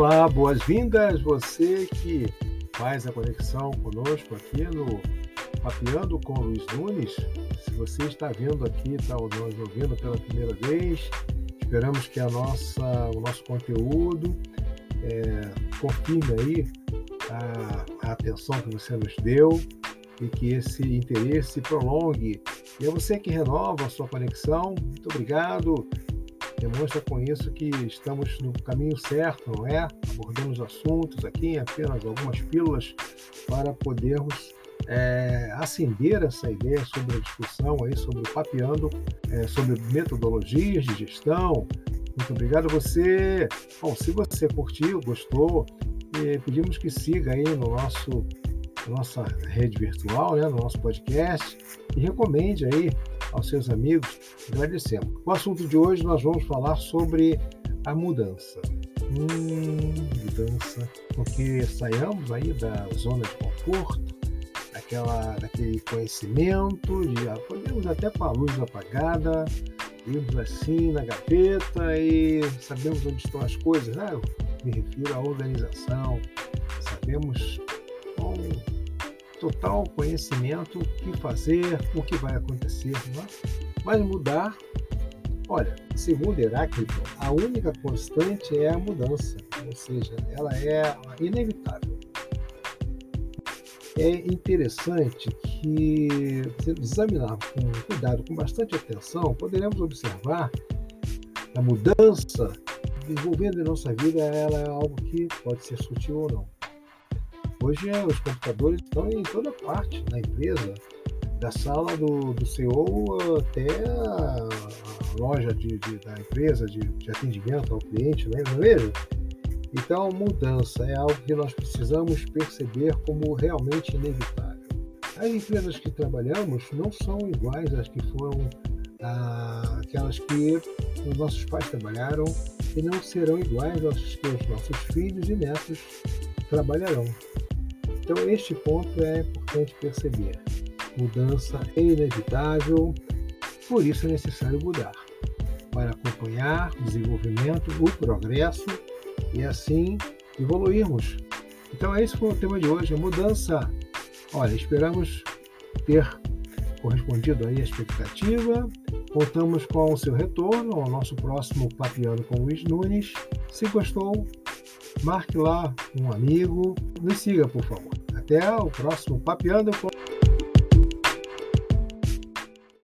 Olá, boas-vindas você que faz a conexão conosco aqui no Papeando com o Luiz Nunes. Se você está vindo aqui, está nos ouvindo pela primeira vez, esperamos que a nossa, o nosso conteúdo é, confirme aí a, a atenção que você nos deu e que esse interesse prolongue. E é você que renova a sua conexão. Muito obrigado demonstra com isso que estamos no caminho certo, não é? Abordamos assuntos aqui em apenas algumas pílulas para podermos é, acender essa ideia sobre a discussão aí sobre o papeando, é, sobre metodologias de gestão. Muito obrigado a você. Bom, se você curtiu, gostou, pedimos que siga aí no nosso nossa rede virtual, né, no nosso podcast e recomende aí aos seus amigos. Agradecemos. O assunto de hoje nós vamos falar sobre a mudança. Hum, mudança, porque saiamos aí da zona de conforto, daquela, daquele conhecimento, de, ah, podemos até com a luz apagada, irmos assim na gaveta e sabemos onde estão as coisas. Né? Eu me refiro à organização, sabemos total conhecimento o que fazer, o que vai acontecer. Não é? Mas mudar, olha, segundo Heráclito, a única constante é a mudança, ou seja, ela é inevitável. É interessante que, se examinarmos com cuidado, com bastante atenção, poderemos observar a mudança envolvendo em nossa vida, ela é algo que pode ser sutil ou não. Hoje os computadores estão em toda parte na empresa, da sala do, do CEO até a, loja de, de, da empresa de, de, atendimento ao cliente, né? não é mesmo? Então, mudança é algo que nós precisamos perceber como realmente inevitável. As empresas que trabalhamos não são iguais às que foram ah, aquelas que os nossos pais trabalharam e não serão iguais às que os nossos filhos e netos trabalharão. Então, este ponto é importante perceber. Mudança é inevitável, por isso é necessário mudar, para acompanhar o desenvolvimento, o progresso e assim evoluirmos. Então, esse foi o tema de hoje, a mudança. Olha, esperamos ter correspondido aí à expectativa. Contamos com o seu retorno ao nosso próximo Papiano com Luiz Nunes. Se gostou, marque lá um amigo, nos siga, por favor. Até o próximo Papeando com